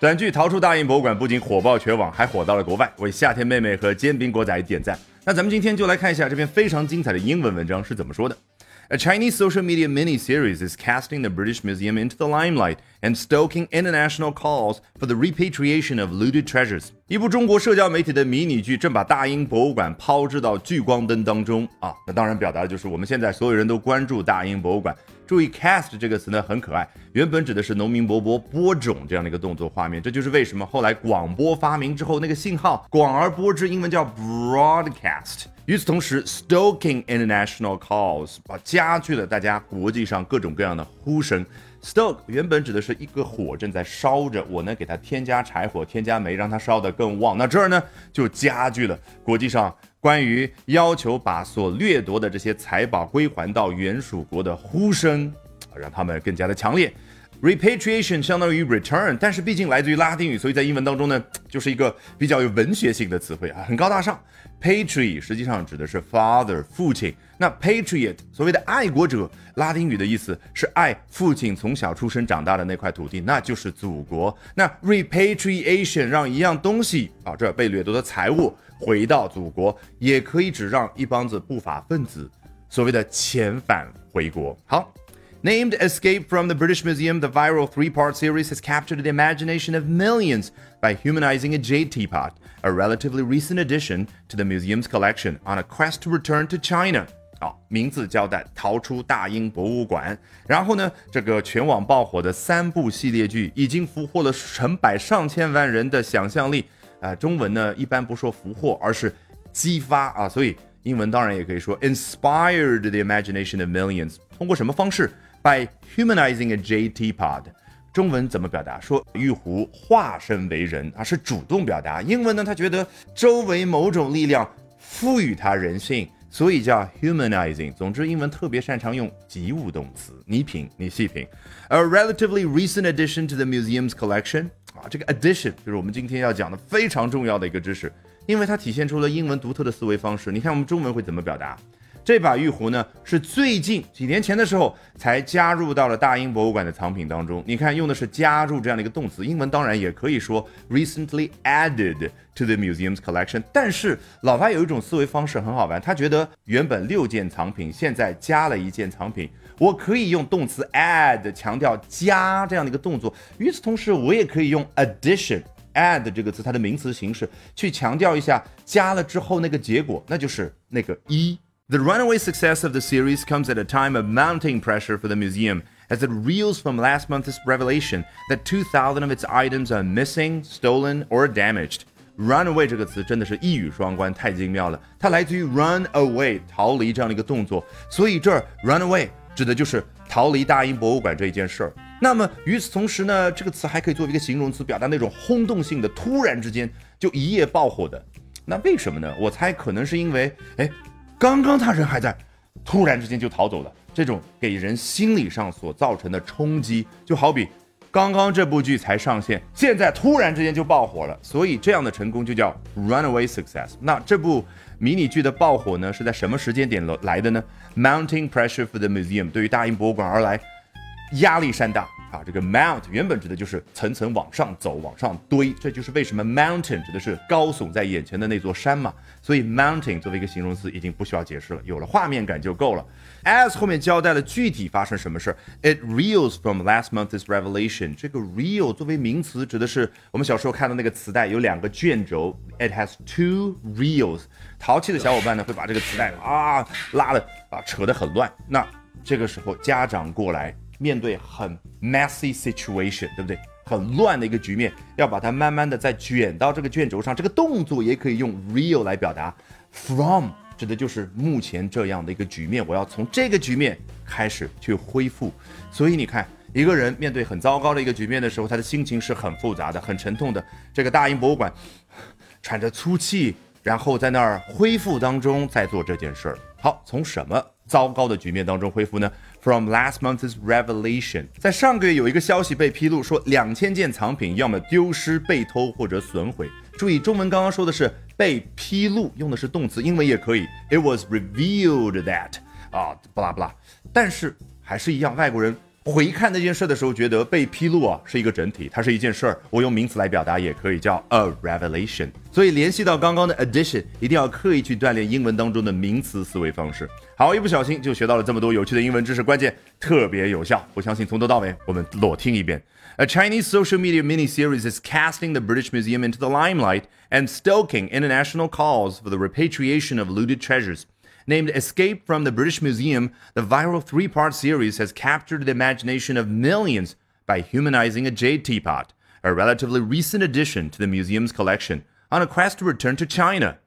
短剧逃出大英博物馆不仅火爆全网，还火到了国外，为夏天妹妹和煎饼果仔点赞。那咱们今天就来看一下这篇非常精彩的英文文章是怎么说的。A Chinese social media mini-series is casting the British Museum into the limelight and stoking international calls for the repatriation of looted treasures. 一部中国社交媒体的迷你剧正把大英博物馆抛掷到聚光灯当中啊！那当然表达的就是我们现在所有人都关注大英博物馆。注意，cast 这个词呢很可爱，原本指的是农民伯伯播种这样的一个动作画面。这就是为什么后来广播发明之后，那个信号广而播之，英文叫 broadcast。 与此同时，stoking international calls 啊，加剧了大家国际上各种各样的呼声。stoke 原本指的是一个火正在烧着，我呢给它添加柴火、添加煤，让它烧得更旺。那这儿呢就加剧了国际上关于要求把所掠夺的这些财宝归还到原属国的呼声，让他们更加的强烈。Repatriation 相当于 return，但是毕竟来自于拉丁语，所以在英文当中呢，就是一个比较有文学性的词汇啊，很高大上。Patri 实际上指的是 father 父亲，那 patriot 所谓的爱国者，拉丁语的意思是爱父亲从小出生长大的那块土地，那就是祖国。那 repatriation 让一样东西啊，这被掠夺的财物回到祖国，也可以指让一帮子不法分子所谓的遣返回国。好。Named Escape from the British Museum, the viral three part series has captured the imagination of millions by humanizing a jade teapot, a relatively recent addition to the museum's collection, on a quest to return to China. 啊，名字交代，逃出大英博物馆。然后呢，这个全网爆火的三部系列剧已经俘获了成百上千万人的想象力。啊、呃，中文呢一般不说俘获，而是激发啊，所以英文当然也可以说 inspired the imagination of millions。通过什么方式 ？by humanizing a jade teapot，中文怎么表达？说玉壶化身为人啊，是主动表达。英文呢，他觉得周围某种力量赋予他人性，所以叫 humanizing。总之，英文特别擅长用及物动词。你品，你细品。A relatively recent addition to the museum's collection 啊，这个 addition 就是我们今天要讲的非常重要的一个知识，因为它体现出了英文独特的思维方式。你看我们中文会怎么表达？这把玉壶呢，是最近几年前的时候才加入到了大英博物馆的藏品当中。你看，用的是加入这样的一个动词，英文当然也可以说 recently added to the museum's collection。但是老外有一种思维方式很好玩，他觉得原本六件藏品，现在加了一件藏品，我可以用动词 add 强调加这样的一个动作。与此同时，我也可以用 addition add 这个词它的名词形式去强调一下加了之后那个结果，那就是那个一。The runaway success of the series comes at a time of mounting pressure for the museum as it reels from last month's revelation that 2,000 of its items are missing, stolen, or damaged. Runaway 这个词真的是一语双关，太精妙了。它来自于 run away 逃离这样的一个动作，所以这儿 run away 指的就是逃离大英博物馆这一件事儿。那么与此同时呢，这个词还可以作为一个形容词，表达那种轰动性的、突然之间就一夜爆火的。那为什么呢？我猜可能是因为，哎。刚刚他人还在，突然之间就逃走了，这种给人心理上所造成的冲击，就好比刚刚这部剧才上线，现在突然之间就爆火了，所以这样的成功就叫 runaway success。那这部迷你剧的爆火呢，是在什么时间点来的呢？Mounting pressure for the museum，对于大英博物馆而来，压力山大。啊，这个 mount 原本指的就是层层往上走、往上堆，这就是为什么 mountain 指的是高耸在眼前的那座山嘛。所以 mountain 作为一个形容词已经不需要解释了，有了画面感就够了。as 后面交代了具体发生什么事儿，it reels from last month's revelation。这个 reel 作为名词指的是我们小时候看到那个磁带有两个卷轴，it has two reels。淘气的小伙伴呢会把这个磁带啊拉的啊扯得很乱，那这个时候家长过来。面对很 messy situation，对不对？很乱的一个局面，要把它慢慢的再卷到这个卷轴上。这个动作也可以用 real 来表达。From 指的就是目前这样的一个局面，我要从这个局面开始去恢复。所以你看，一个人面对很糟糕的一个局面的时候，他的心情是很复杂的、很沉痛的。这个大英博物馆喘着粗气，然后在那儿恢复当中在做这件事儿。好，从什么糟糕的局面当中恢复呢？From last month's revelation，在上个月有一个消息被披露，说两千件藏品要么丢失、被偷或者损毁。注意，中文刚刚说的是被披露，用的是动词，英文也可以。It was revealed that 啊，不拉不拉。但是还是一样，外国人回看那件事的时候，觉得被披露啊是一个整体，它是一件事儿。我用名词来表达也可以叫 a revelation。所以联系到刚刚的 addition，一定要刻意去锻炼英文当中的名词思维方式。好，一不小心就学到了这么多有趣的英文知识，关键特别有效。我相信从头到尾我们裸听一遍。A Chinese social media mini-series is casting the British Museum into the limelight and stoking international calls for the repatriation of looted treasures. Named Escape from the British Museum, the viral three part series has captured the imagination of millions by humanizing a jade teapot, a relatively recent addition to the museum's collection, on a quest to return to China.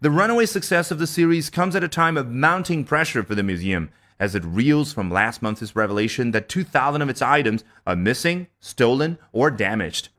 The runaway success of the series comes at a time of mounting pressure for the museum as it reels from last month's revelation that 2,000 of its items are missing, stolen, or damaged.